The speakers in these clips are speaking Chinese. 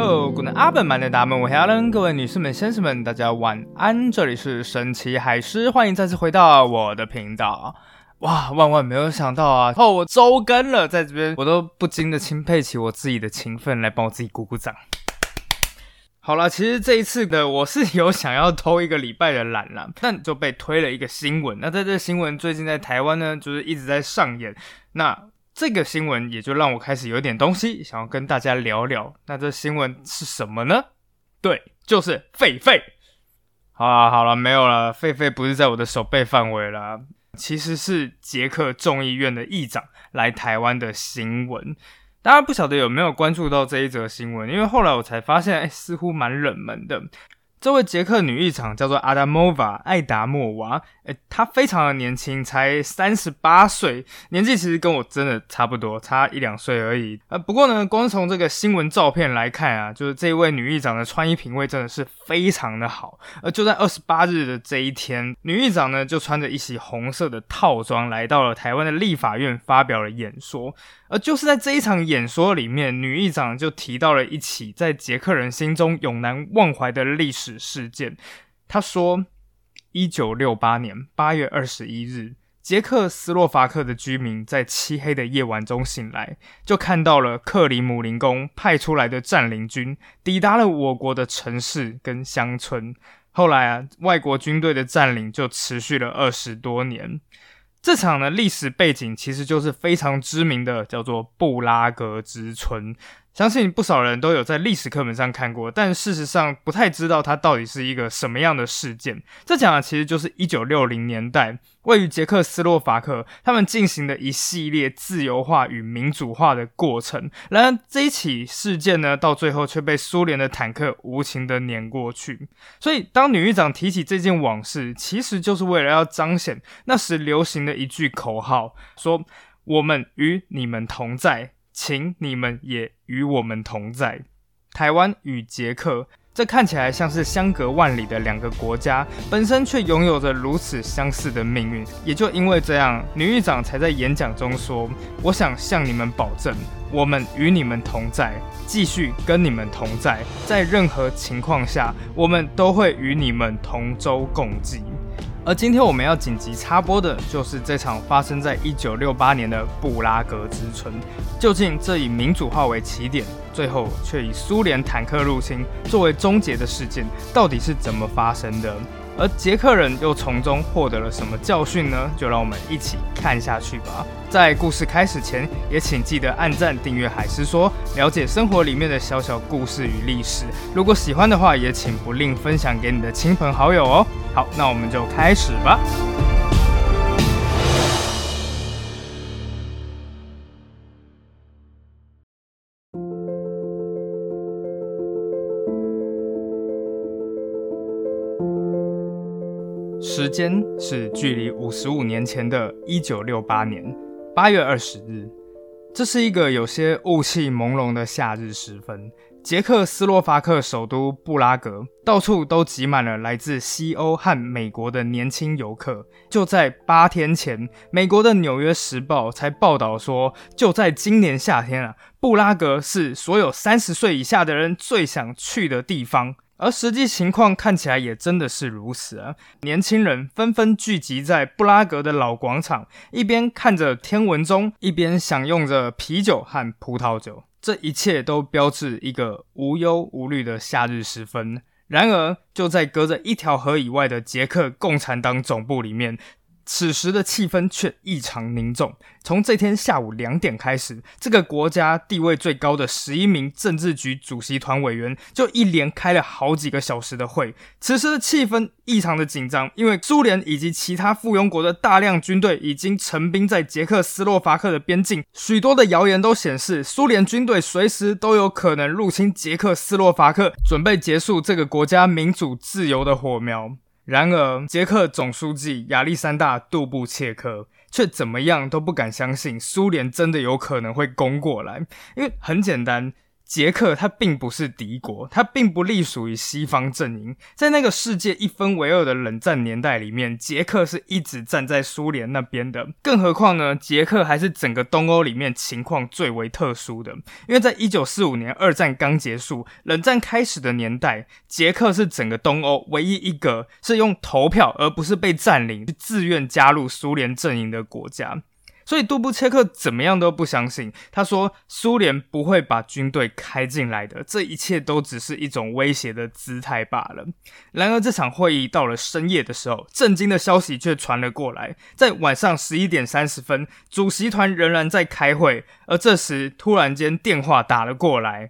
Hello，古能阿本满的大们，我是阿伦，各位女士们、先生们，大家晚安。这里是神奇海狮，欢迎再次回到我的频道。哇，万万没有想到啊！哦，我周更了，在这边我都不禁的钦佩起我自己的勤奋，来帮我自己鼓鼓掌。好了，其实这一次的我是有想要偷一个礼拜的懒了，但就被推了一个新闻。那在这新闻最近在台湾呢，就是一直在上演。那这个新闻也就让我开始有点东西想要跟大家聊聊。那这新闻是什么呢？对，就是狒狒。好了好了，没有了，狒狒不是在我的手背范围了。其实是捷克众议院的议长来台湾的新闻，大家不晓得有没有关注到这一则新闻？因为后来我才发现，哎，似乎蛮冷门的。这位捷克女议长叫做阿达莫娃，艾达莫娃。诶，她非常的年轻，才三十八岁，年纪其实跟我真的差不多，差一两岁而已。呃，不过呢，光从这个新闻照片来看啊，就是这位女议长的穿衣品味真的是非常的好。而就在二十八日的这一天，女议长呢就穿着一袭红色的套装，来到了台湾的立法院发表了演说。而就是在这一场演说里面，女议长就提到了一起在捷克人心中永难忘怀的历史事件。他说，一九六八年八月二十一日，捷克斯洛伐克的居民在漆黑的夜晚中醒来，就看到了克里姆林宫派出来的占领军抵达了我国的城市跟乡村。后来啊，外国军队的占领就持续了二十多年。这场的历史背景其实就是非常知名的，叫做布拉格之春。相信不少人都有在历史课本上看过，但事实上不太知道它到底是一个什么样的事件。这讲的其实就是一九六零年代位于捷克斯洛伐克他们进行的一系列自由化与民主化的过程。然而这一起事件呢，到最后却被苏联的坦克无情的碾过去。所以当女狱长提起这件往事，其实就是为了要彰显那时流行的一句口号：说我们与你们同在。请你们也与我们同在。台湾与捷克，这看起来像是相隔万里的两个国家，本身却拥有着如此相似的命运。也就因为这样，女狱长才在演讲中说：“我想向你们保证，我们与你们同在，继续跟你们同在，在任何情况下，我们都会与你们同舟共济。”而今天我们要紧急插播的，就是这场发生在一九六八年的布拉格之春。究竟这以民主化为起点，最后却以苏联坦克入侵作为终结的事件，到底是怎么发生的？而捷克人又从中获得了什么教训呢？就让我们一起看下去吧。在故事开始前，也请记得按赞、订阅海狮说，了解生活里面的小小故事与历史。如果喜欢的话，也请不吝分享给你的亲朋好友哦。好，那我们就开始吧。时间是距离五十五年前的一九六八年八月二十日，这是一个有些雾气朦胧的夏日时分。捷克斯洛伐克首都布拉格，到处都挤满了来自西欧和美国的年轻游客。就在八天前，美国的《纽约时报》才报道说，就在今年夏天啊，布拉格是所有三十岁以下的人最想去的地方。而实际情况看起来也真的是如此啊！年轻人纷纷聚集在布拉格的老广场，一边看着天文钟，一边享用着啤酒和葡萄酒。这一切都标志一个无忧无虑的夏日时分。然而，就在隔着一条河以外的捷克共产党总部里面。此时的气氛却异常凝重。从这天下午两点开始，这个国家地位最高的十一名政治局主席团委员就一连开了好几个小时的会。此时的气氛异常的紧张，因为苏联以及其他附庸国的大量军队已经陈兵在捷克斯洛伐克的边境。许多的谣言都显示，苏联军队随时都有可能入侵捷克斯洛伐克，准备结束这个国家民主自由的火苗。然而，捷克总书记亚历山大·杜布切克却怎么样都不敢相信苏联真的有可能会攻过来，因为很简单，捷克它并不是敌国，它并不隶属于西方阵营。在那个世界一分为二的冷战年代里面，捷克是一直站在苏联那边的。更何况呢，捷克还是整个东欧里面情况最为特殊的，因为在一九四五年二战刚结束、冷战开始的年代，捷克是整个东欧唯一一个是用投票而不是被占领、自愿加入苏联阵营的国家。所以杜布切克怎么样都不相信，他说苏联不会把军队开进来的，这一切都只是一种威胁的姿态罢了。然而这场会议到了深夜的时候，震惊的消息却传了过来，在晚上十一点三十分，主席团仍然在开会，而这时突然间电话打了过来。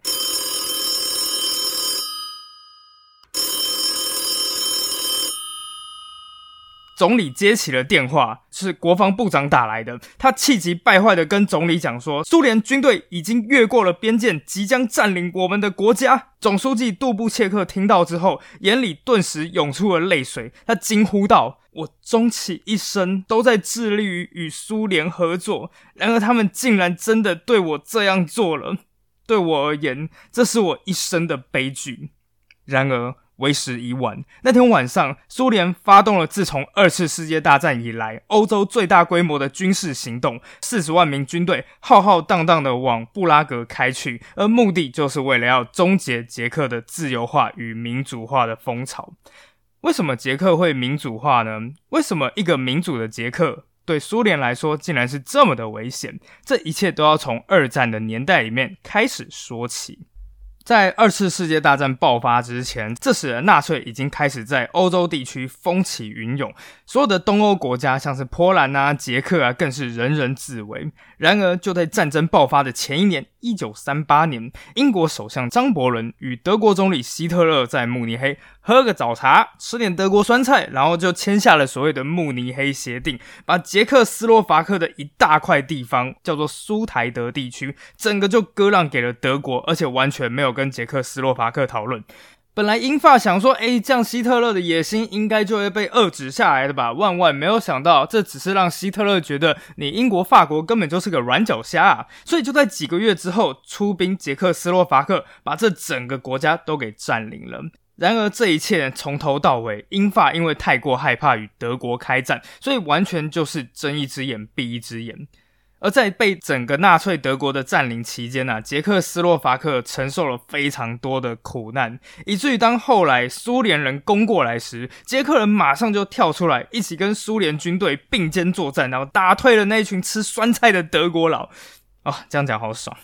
总理接起了电话，是国防部长打来的。他气急败坏的跟总理讲说：“苏联军队已经越过了边界，即将占领我们的国家。”总书记杜布切克听到之后，眼里顿时涌出了泪水。他惊呼道：“我终其一生都在致力于与苏联合作，然而他们竟然真的对我这样做了。对我而言，这是我一生的悲剧。然而。”为时已晚。那天晚上，苏联发动了自从二次世界大战以来欧洲最大规模的军事行动，四十万名军队浩浩荡荡的往布拉格开去，而目的就是为了要终结捷克的自由化与民主化的风潮。为什么捷克会民主化呢？为什么一个民主的捷克对苏联来说竟然是这么的危险？这一切都要从二战的年代里面开始说起。在二次世界大战爆发之前，这时纳粹已经开始在欧洲地区风起云涌，所有的东欧国家，像是波兰啊、捷克啊，更是人人自危。然而，就在战争爆发的前一年，一九三八年，英国首相张伯伦与德国总理希特勒在慕尼黑。喝个早茶，吃点德国酸菜，然后就签下了所谓的慕尼黑协定，把捷克斯洛伐克的一大块地方叫做苏台德地区，整个就割让给了德国，而且完全没有跟捷克斯洛伐克讨论。本来英法想说，哎，这样希特勒的野心应该就会被遏制下来的吧？万万没有想到，这只是让希特勒觉得你英国、法国根本就是个软脚虾啊！所以就在几个月之后，出兵捷克斯洛伐克，把这整个国家都给占领了。然而，这一切从头到尾，英法因为太过害怕与德国开战，所以完全就是睁一只眼闭一只眼。而在被整个纳粹德国的占领期间呢，捷克斯洛伐克承受了非常多的苦难，以至于当后来苏联人攻过来时，捷克人马上就跳出来，一起跟苏联军队并肩作战，然后打退了那一群吃酸菜的德国佬。啊，这样讲好爽。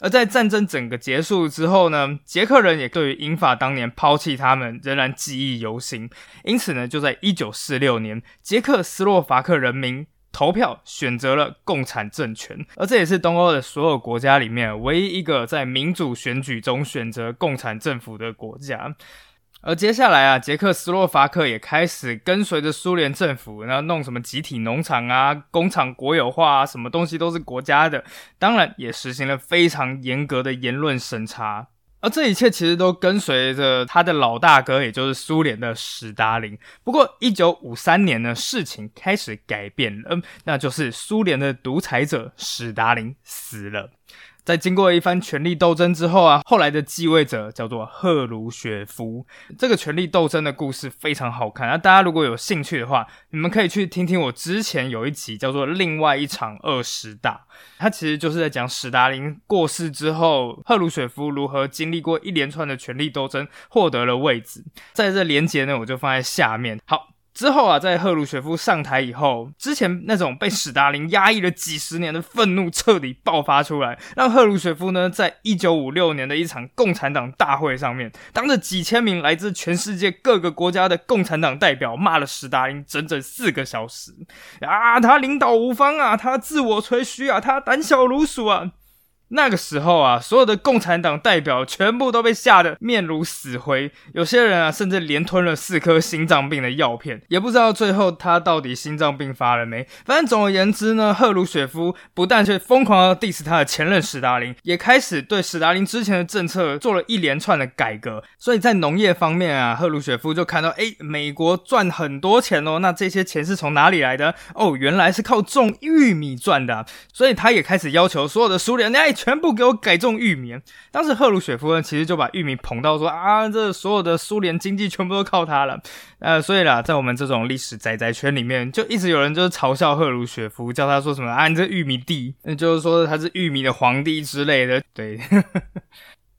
而在战争整个结束之后呢，捷克人也对于英法当年抛弃他们仍然记忆犹新。因此呢，就在一九四六年，捷克斯洛伐克人民投票选择了共产政权，而这也是东欧的所有国家里面唯一一个在民主选举中选择共产政府的国家。而接下来啊，捷克斯洛伐克也开始跟随着苏联政府，然后弄什么集体农场啊、工厂国有化啊，什么东西都是国家的。当然，也实行了非常严格的言论审查。而这一切其实都跟随着他的老大哥，也就是苏联的史达林。不过，一九五三年呢，事情开始改变了，那就是苏联的独裁者史达林死了。在经过一番权力斗争之后啊，后来的继位者叫做赫鲁雪夫。这个权力斗争的故事非常好看，那大家如果有兴趣的话，你们可以去听听我之前有一集叫做《另外一场二十大》，它其实就是在讲史达林过世之后，赫鲁雪夫如何经历过一连串的权力斗争，获得了位置。在这连接呢，我就放在下面。好。之后啊，在赫鲁雪夫上台以后，之前那种被史达林压抑了几十年的愤怒彻底爆发出来，让赫鲁雪夫呢，在一九五六年的一场共产党大会上面，当着几千名来自全世界各个国家的共产党代表，骂了史达林整整四个小时。啊，他领导无方啊，他自我吹嘘啊，他胆小如鼠啊。那个时候啊，所有的共产党代表全部都被吓得面如死灰，有些人啊，甚至连吞了四颗心脏病的药片，也不知道最后他到底心脏病发了没。反正总而言之呢，赫鲁雪夫不但却疯狂的 diss 他的前任史达林，也开始对史达林之前的政策做了一连串的改革。所以在农业方面啊，赫鲁雪夫就看到，哎，美国赚很多钱哦，那这些钱是从哪里来的？哦，原来是靠种玉米赚的。所以他也开始要求所有的苏联，哎。全部给我改种玉米。当时赫鲁雪夫呢，其实就把玉米捧到说啊，这所有的苏联经济全部都靠他了。呃，所以啦，在我们这种历史宅宅圈里面，就一直有人就是嘲笑赫鲁雪夫，叫他说什么啊，你这玉米地，那就是说他是玉米的皇帝之类的。对。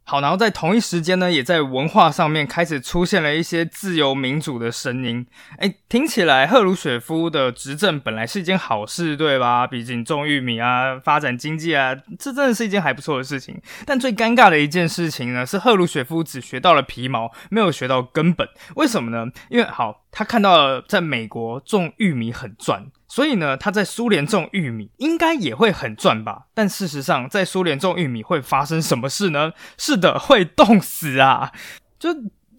好，然后在同一时间呢，也在文化上面开始出现了一些自由民主的声音。哎，听起来赫鲁雪夫的执政本来是一件好事，对吧？毕竟种玉米啊，发展经济啊，这真的是一件还不错的事情。但最尴尬的一件事情呢，是赫鲁雪夫只学到了皮毛，没有学到根本。为什么呢？因为好，他看到了在美国种玉米很赚。所以呢，他在苏联种玉米应该也会很赚吧？但事实上，在苏联种玉米会发生什么事呢？是的，会冻死啊！就。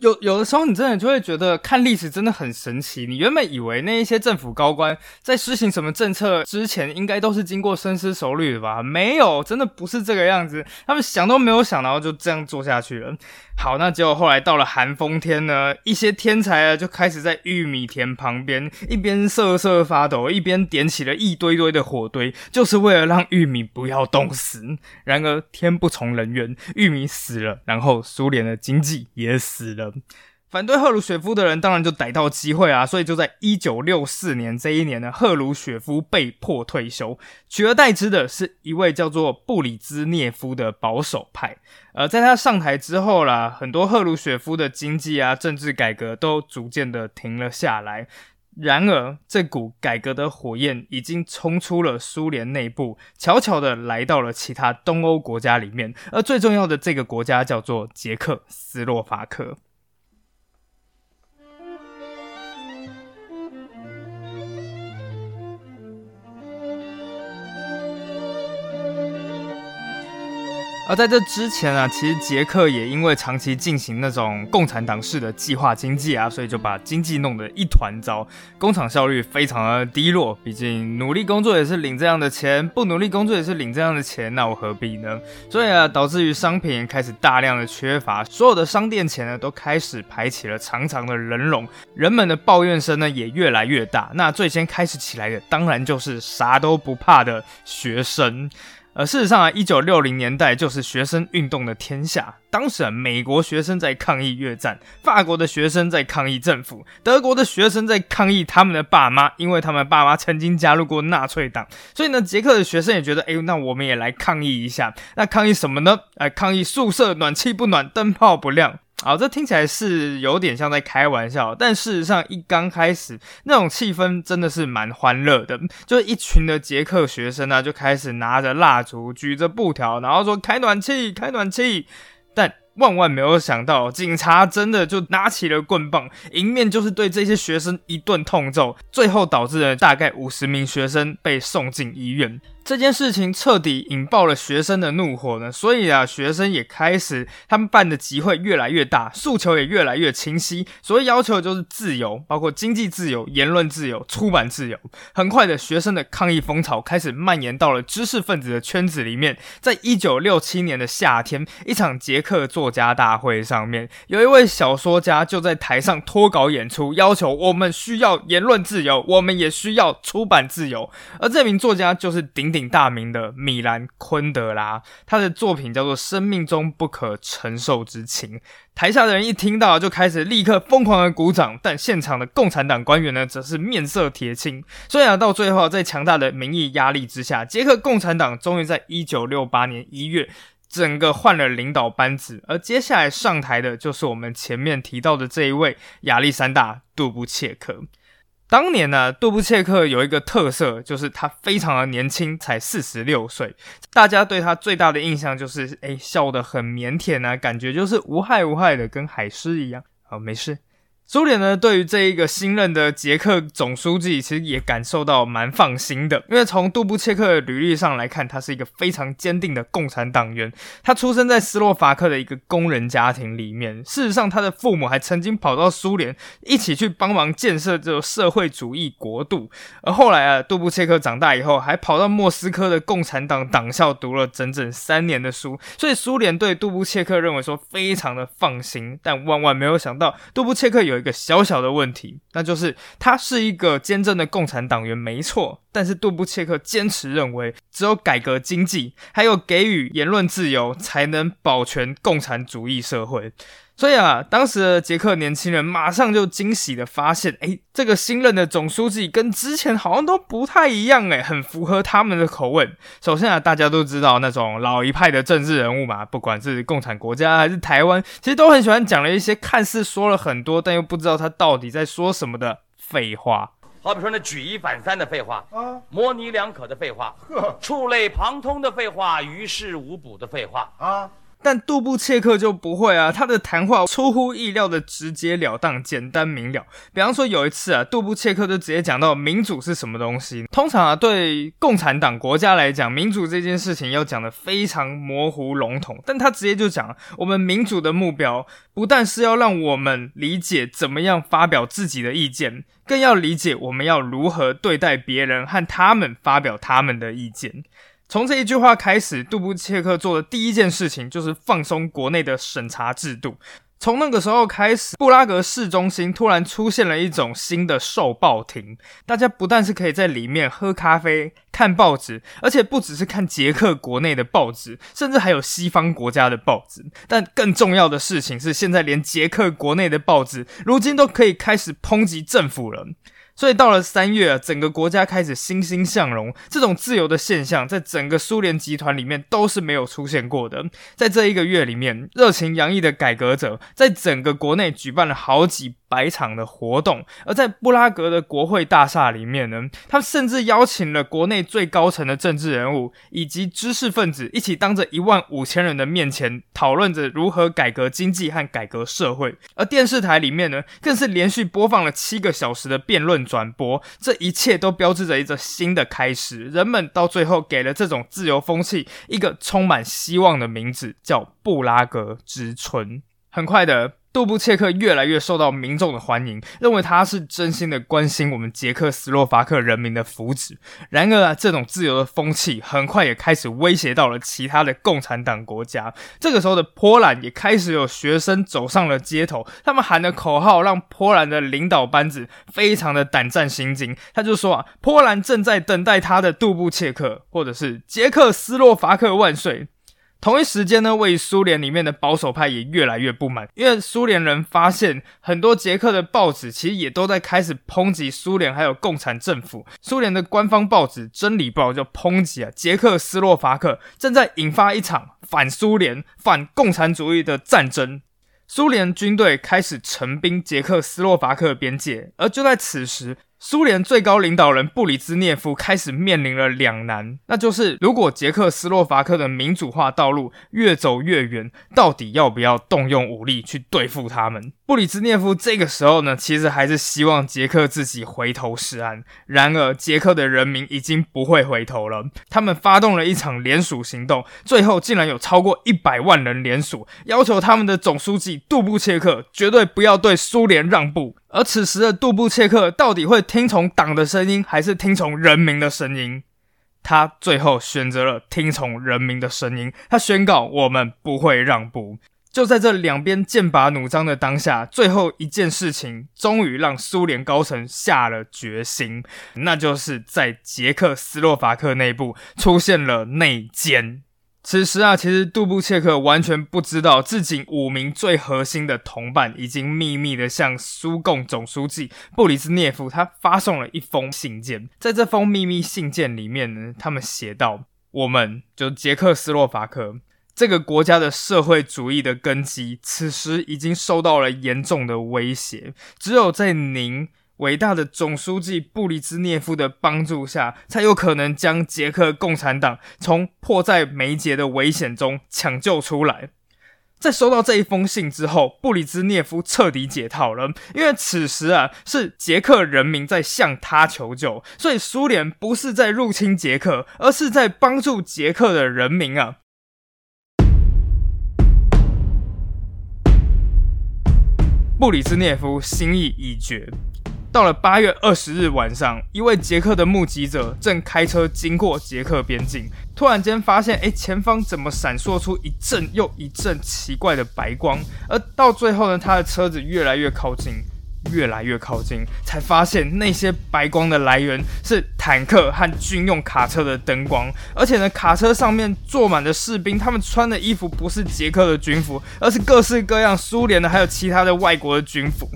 有有的时候，你真的就会觉得看历史真的很神奇。你原本以为那一些政府高官在施行什么政策之前，应该都是经过深思熟虑的吧？没有，真的不是这个样子。他们想都没有想，然后就这样做下去了。好，那结果后来到了寒风天呢，一些天才啊就开始在玉米田旁边一边瑟瑟发抖，一边点起了一堆堆的火堆，就是为了让玉米不要冻死。然而天不从人愿，玉米死了，然后苏联的经济也死了。反对赫鲁雪夫的人当然就逮到机会啊，所以就在一九六四年这一年呢，赫鲁雪夫被迫退休，取而代之的是一位叫做布里兹涅夫的保守派。而在他上台之后啦，很多赫鲁雪夫的经济啊、政治改革都逐渐的停了下来。然而，这股改革的火焰已经冲出了苏联内部，悄悄的来到了其他东欧国家里面。而最重要的这个国家叫做捷克斯洛伐克。而在这之前啊，其实捷克也因为长期进行那种共产党式的计划经济啊，所以就把经济弄得一团糟，工厂效率非常的低落。毕竟努力工作也是领这样的钱，不努力工作也是领这样的钱，那我何必呢？所以啊，导致于商品开始大量的缺乏，所有的商店前呢都开始排起了长长的人龙，人们的抱怨声呢也越来越大。那最先开始起来的，当然就是啥都不怕的学生。而事实上啊，一九六零年代就是学生运动的天下。当时啊，美国学生在抗议越战，法国的学生在抗议政府，德国的学生在抗议他们的爸妈，因为他们爸妈曾经加入过纳粹党。所以呢，捷克的学生也觉得，哎，那我们也来抗议一下。那抗议什么呢？哎，抗议宿舍暖气不暖，灯泡不亮。好，这听起来是有点像在开玩笑，但事实上一刚开始那种气氛真的是蛮欢乐的，就是一群的捷克学生呢就开始拿着蜡烛，举着布条，然后说开暖气，开暖气，但。万万没有想到，警察真的就拿起了棍棒，迎面就是对这些学生一顿痛揍，最后导致了大概五十名学生被送进医院。这件事情彻底引爆了学生的怒火呢，所以啊，学生也开始他们办的集会越来越大，诉求也越来越清晰。所谓要求就是自由，包括经济自由、言论自由、出版自由。很快的，学生的抗议风潮开始蔓延到了知识分子的圈子里面。在一九六七年的夏天，一场捷克作家大会上面，有一位小说家就在台上脱稿演出，要求我们需要言论自由，我们也需要出版自由。而这名作家就是顶。鼎大名的米兰昆德拉，他的作品叫做《生命中不可承受之情》。台下的人一听到，就开始立刻疯狂的鼓掌，但现场的共产党官员呢，则是面色铁青。虽然，到最后，在强大的民意压力之下，捷克共产党终于在一九六八年一月，整个换了领导班子，而接下来上台的就是我们前面提到的这一位亚历山大·杜布切克。当年呢，杜布切克有一个特色，就是他非常的年轻，才四十六岁。大家对他最大的印象就是，哎，笑得很腼腆啊，感觉就是无害无害的，跟海狮一样。好，没事。苏联呢，对于这一个新任的捷克总书记，其实也感受到蛮放心的，因为从杜布切克的履历上来看，他是一个非常坚定的共产党员。他出生在斯洛伐克的一个工人家庭里面，事实上，他的父母还曾经跑到苏联一起去帮忙建设这个社会主义国度。而后来啊，杜布切克长大以后，还跑到莫斯科的共产党党校读了整整三年的书，所以苏联对杜布切克认为说非常的放心。但万万没有想到，杜布切克有。一个小小的问题，那就是他是一个坚贞的共产党员，没错。但是杜布切克坚持认为，只有改革经济，还有给予言论自由，才能保全共产主义社会。所以啊，当时的捷克年轻人马上就惊喜的发现，哎，这个新任的总书记跟之前好像都不太一样，哎，很符合他们的口味。首先啊，大家都知道那种老一派的政治人物嘛，不管是共产国家还是台湾，其实都很喜欢讲了一些看似说了很多，但又不知道他到底在说什么的废话。好比说那举一反三的废话啊，模棱两可的废话，呵，触类旁通的废话，于事无补的废话啊。但杜布切克就不会啊，他的谈话出乎意料的直截了当、简单明了。比方说有一次啊，杜布切克就直接讲到民主是什么东西。通常啊，对共产党国家来讲，民主这件事情要讲的非常模糊笼统，但他直接就讲，我们民主的目标不但是要让我们理解怎么样发表自己的意见，更要理解我们要如何对待别人和他们发表他们的意见。从这一句话开始，杜布切克做的第一件事情就是放松国内的审查制度。从那个时候开始，布拉格市中心突然出现了一种新的售报亭，大家不但是可以在里面喝咖啡、看报纸，而且不只是看捷克国内的报纸，甚至还有西方国家的报纸。但更重要的事情是，现在连捷克国内的报纸，如今都可以开始抨击政府了。所以到了三月啊，整个国家开始欣欣向荣。这种自由的现象，在整个苏联集团里面都是没有出现过的。在这一个月里面，热情洋溢的改革者在整个国内举办了好几。百场的活动，而在布拉格的国会大厦里面呢，他甚至邀请了国内最高层的政治人物以及知识分子一起当着一万五千人的面前讨论着如何改革经济和改革社会。而电视台里面呢，更是连续播放了七个小时的辩论转播，这一切都标志着一个新的开始。人们到最后给了这种自由风气一个充满希望的名字，叫布拉格之春。很快的。杜布切克越来越受到民众的欢迎，认为他是真心的关心我们捷克斯洛伐克人民的福祉。然而啊，这种自由的风气很快也开始威胁到了其他的共产党国家。这个时候的波兰也开始有学生走上了街头，他们喊的口号让波兰的领导班子非常的胆战心惊。他就说啊，波兰正在等待他的杜布切克，或者是捷克斯洛伐克万岁。同一时间呢，位于苏联里面的保守派也越来越不满，因为苏联人发现很多捷克的报纸其实也都在开始抨击苏联还有共产政府。苏联的官方报纸《真理报》就抨击啊，捷克斯洛伐克正在引发一场反苏联、反共产主义的战争。苏联军队开始陈兵捷克斯洛伐克边界，而就在此时。苏联最高领导人布里兹涅夫开始面临了两难，那就是如果捷克斯洛伐克的民主化道路越走越远，到底要不要动用武力去对付他们？布里兹涅夫这个时候呢，其实还是希望捷克自己回头是岸。然而，捷克的人民已经不会回头了，他们发动了一场联署行动，最后竟然有超过一百万人联署，要求他们的总书记杜布切克绝对不要对苏联让步。而此时的杜布切克到底会听从党的声音，还是听从人民的声音？他最后选择了听从人民的声音。他宣告：“我们不会让步。”就在这两边剑拔弩张的当下，最后一件事情终于让苏联高层下了决心，那就是在捷克斯洛伐克内部出现了内奸。此时啊，其实杜布切克完全不知道，自己五名最核心的同伴已经秘密的向苏共总书记布里兹涅夫他发送了一封信件。在这封秘密信件里面呢，他们写道：“我们就捷克斯洛伐克这个国家的社会主义的根基，此时已经受到了严重的威胁。只有在您。”伟大的总书记布里兹涅夫的帮助下，才有可能将捷克共产党从迫在眉睫的危险中抢救出来。在收到这一封信之后，布里兹涅夫彻底解套了，因为此时啊是捷克人民在向他求救，所以苏联不是在入侵捷克，而是在帮助捷克的人民啊。布里兹涅夫心意已决。到了八月二十日晚上，一位捷克的目击者正开车经过捷克边境，突然间发现，哎，前方怎么闪烁出一阵又一阵奇怪的白光？而到最后呢，他的车子越来越靠近，越来越靠近，才发现那些白光的来源是坦克和军用卡车的灯光，而且呢，卡车上面坐满的士兵，他们穿的衣服不是捷克的军服，而是各式各样苏联的，还有其他的外国的军服。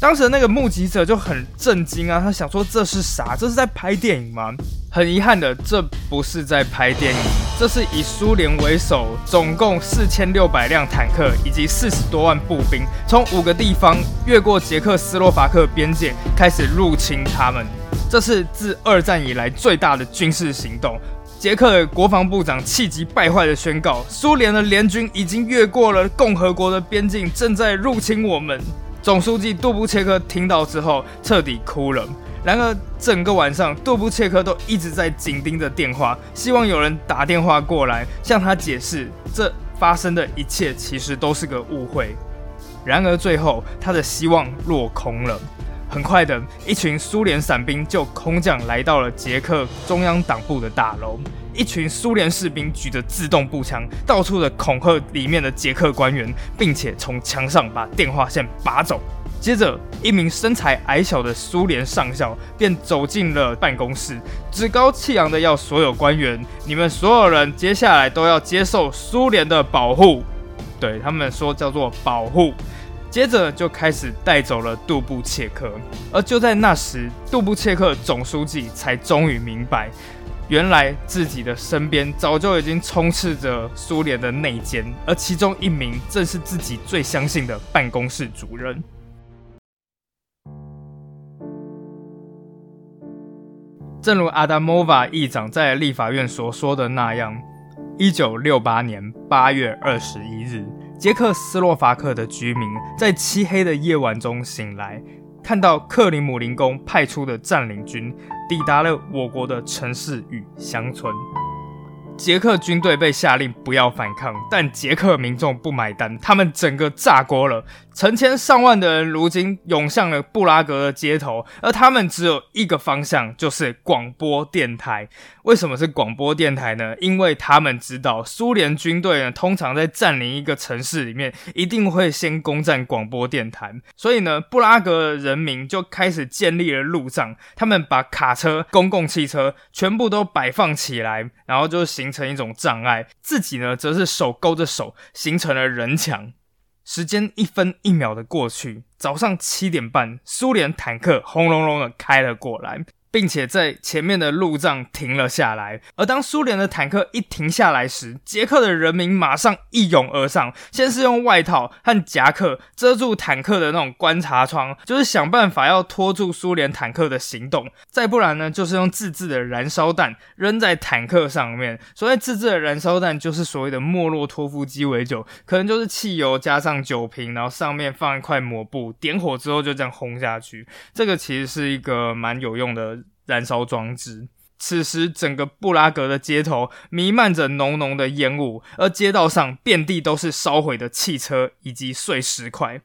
当时那个目击者就很震惊啊，他想说这是啥？这是在拍电影吗？很遗憾的，这不是在拍电影，这是以苏联为首，总共四千六百辆坦克以及四十多万步兵，从五个地方越过捷克斯洛伐克边界，开始入侵他们。这是自二战以来最大的军事行动。捷克的国防部长气急败坏的宣告，苏联的联军已经越过了共和国的边境，正在入侵我们。总书记杜布切克听到之后，彻底哭了。然而，整个晚上，杜布切克都一直在紧盯着电话，希望有人打电话过来向他解释，这发生的一切其实都是个误会。然而，最后他的希望落空了。很快的，一群苏联伞兵就空降来到了捷克中央党部的大楼。一群苏联士兵举着自动步枪，到处的恐吓里面的捷克官员，并且从墙上把电话线拔走。接着，一名身材矮小的苏联上校便走进了办公室，趾高气扬的要所有官员：“你们所有人接下来都要接受苏联的保护。”对他们说叫做保护。接着就开始带走了杜布切克。而就在那时，杜布切克总书记才终于明白。原来自己的身边早就已经充斥着苏联的内奸，而其中一名正是自己最相信的办公室主任。正如阿达莫瓦议长在立法院所说的那样，一九六八年八月二十一日，捷克斯洛伐克的居民在漆黑的夜晚中醒来。看到克里姆林宫派出的占领军抵达了我国的城市与乡村，捷克军队被下令不要反抗，但捷克民众不买单，他们整个炸锅了。成千上万的人如今涌向了布拉格的街头，而他们只有一个方向，就是广播电台。为什么是广播电台呢？因为他们知道苏联军队呢，通常在占领一个城市里面，一定会先攻占广播电台。所以呢，布拉格人民就开始建立了路障，他们把卡车、公共汽车全部都摆放起来，然后就形成一种障碍。自己呢，则是手勾着手，形成了人墙。时间一分一秒的过去，早上七点半，苏联坦克轰隆隆的开了过来。并且在前面的路障停了下来，而当苏联的坦克一停下来时，捷克的人民马上一涌而上，先是用外套和夹克遮住坦克的那种观察窗，就是想办法要拖住苏联坦克的行动；再不然呢，就是用自制的燃烧弹扔在坦克上面。所谓自制的燃烧弹，就是所谓的莫洛托夫鸡尾酒，可能就是汽油加上酒瓶，然后上面放一块抹布，点火之后就这样轰下去。这个其实是一个蛮有用的。燃烧装置。此时，整个布拉格的街头弥漫着浓浓的烟雾，而街道上遍地都是烧毁的汽车以及碎石块。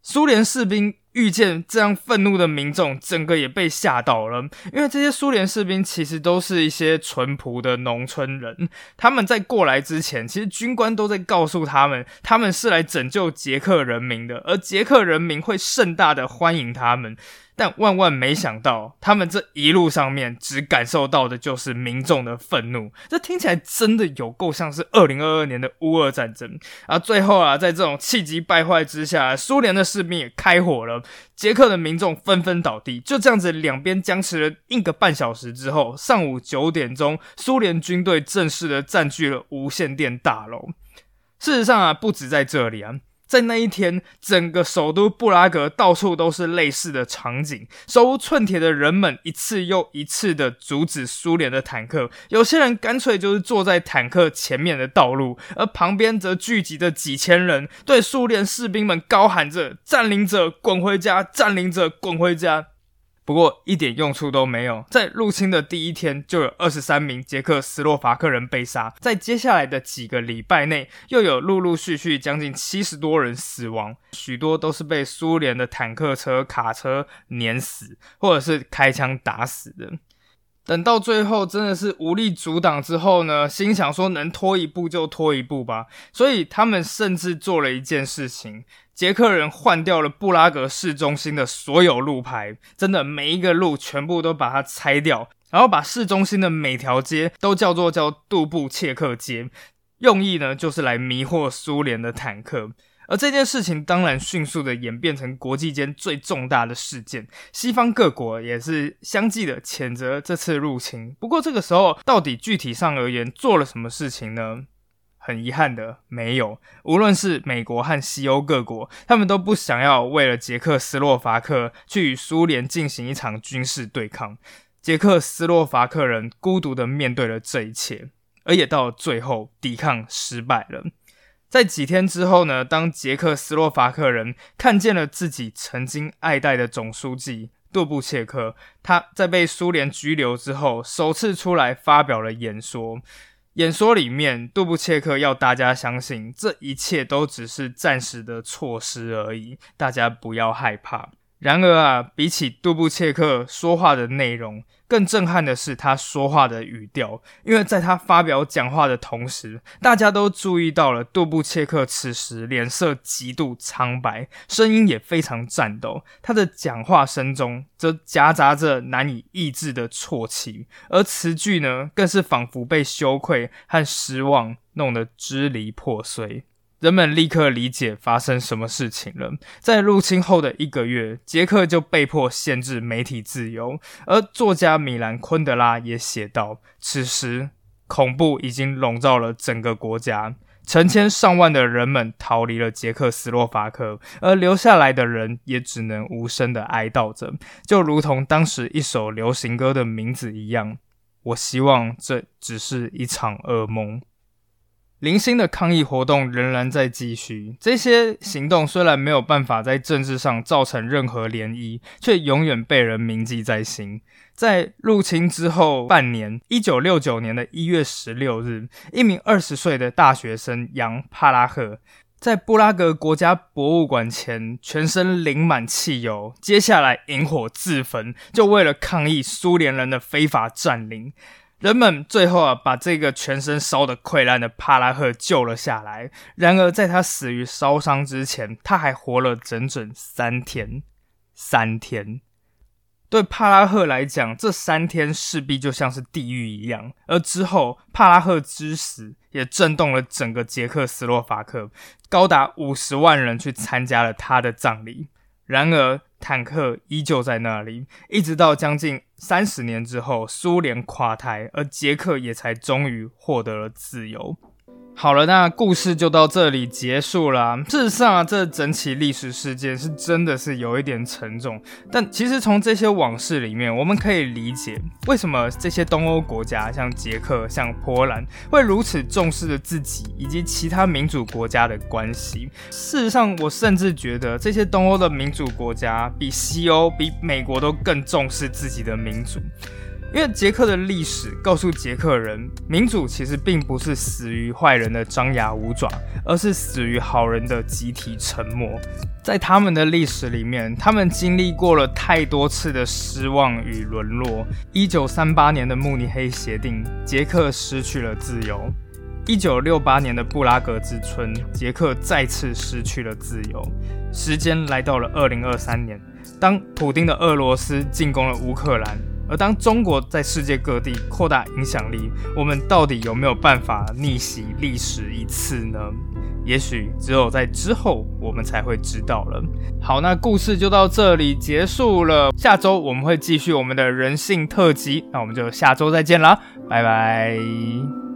苏联士兵遇见这样愤怒的民众，整个也被吓到了。因为这些苏联士兵其实都是一些淳朴的农村人，他们在过来之前，其实军官都在告诉他们，他们是来拯救捷克人民的，而捷克人民会盛大的欢迎他们。但万万没想到，他们这一路上面只感受到的就是民众的愤怒。这听起来真的有够像是二零二二年的乌俄战争啊！最后啊，在这种气急败坏之下，苏联的士兵也开火了，捷克的民众纷纷倒地。就这样子，两边僵持了一个半小时之后，上午九点钟，苏联军队正式的占据了无线电大楼。事实上啊，不止在这里啊。在那一天，整个首都布拉格到处都是类似的场景。手无寸铁的人们一次又一次的阻止苏联的坦克，有些人干脆就是坐在坦克前面的道路，而旁边则聚集着几千人，对苏联士兵们高喊着：“占领者滚回家！占领者滚回家！”不过一点用处都没有。在入侵的第一天，就有二十三名捷克斯洛伐克人被杀。在接下来的几个礼拜内，又有陆陆续续将近七十多人死亡，许多都是被苏联的坦克车、卡车碾死，或者是开枪打死的。等到最后真的是无力阻挡之后呢，心想说能拖一步就拖一步吧。所以他们甚至做了一件事情：捷克人换掉了布拉格市中心的所有路牌，真的每一个路全部都把它拆掉，然后把市中心的每条街都叫做叫杜布切克街，用意呢就是来迷惑苏联的坦克。而这件事情当然迅速的演变成国际间最重大的事件，西方各国也是相继的谴责这次入侵。不过这个时候，到底具体上而言做了什么事情呢？很遗憾的，没有。无论是美国和西欧各国，他们都不想要为了捷克斯洛伐克去与苏联进行一场军事对抗。捷克斯洛伐克人孤独的面对了这一切，而也到了最后抵抗失败了。在几天之后呢？当捷克斯洛伐克人看见了自己曾经爱戴的总书记杜布切克，他在被苏联拘留之后，首次出来发表了演说。演说里面，杜布切克要大家相信，这一切都只是暂时的措施而已，大家不要害怕。然而啊，比起杜布切克说话的内容，更震撼的是他说话的语调，因为在他发表讲话的同时，大家都注意到了杜布切克此时脸色极度苍白，声音也非常颤抖。他的讲话声中则夹杂着难以抑制的啜泣，而词句呢，更是仿佛被羞愧和失望弄得支离破碎。人们立刻理解发生什么事情了。在入侵后的一个月，捷克就被迫限制媒体自由，而作家米兰昆德拉也写道：“此时，恐怖已经笼罩了整个国家，成千上万的人们逃离了捷克斯洛伐克，而留下来的人也只能无声的哀悼着，就如同当时一首流行歌的名字一样。我希望这只是一场噩梦。”零星的抗议活动仍然在继续。这些行动虽然没有办法在政治上造成任何涟漪，却永远被人铭记在心。在入侵之后半年，一九六九年的一月十六日，一名二十岁的大学生杨帕拉赫在布拉格国家博物馆前全身淋满汽油，接下来引火自焚，就为了抗议苏联人的非法占领。人们最后啊，把这个全身烧得溃烂的帕拉赫救了下来。然而，在他死于烧伤之前，他还活了整整三天。三天，对帕拉赫来讲，这三天势必就像是地狱一样。而之后，帕拉赫之死也震动了整个捷克斯洛伐克，高达五十万人去参加了他的葬礼。然而，坦克依旧在那里，一直到将近三十年之后，苏联垮台，而捷克也才终于获得了自由。好了，那故事就到这里结束了。事实上啊，这整起历史事件是真的是有一点沉重。但其实从这些往事里面，我们可以理解为什么这些东欧国家，像捷克、像波兰，会如此重视着自己以及其他民主国家的关系。事实上，我甚至觉得这些东欧的民主国家比西欧、比美国都更重视自己的民主。因为捷克的历史告诉捷克人，民主其实并不是死于坏人的张牙舞爪，而是死于好人的集体沉默。在他们的历史里面，他们经历过了太多次的失望与沦落。一九三八年的慕尼黑协定，捷克失去了自由；一九六八年的布拉格之春，捷克再次失去了自由。时间来到了二零二三年，当普丁的俄罗斯进攻了乌克兰。而当中国在世界各地扩大影响力，我们到底有没有办法逆袭历史一次呢？也许只有在之后，我们才会知道了。好，那故事就到这里结束了。下周我们会继续我们的人性特辑，那我们就下周再见啦，拜拜。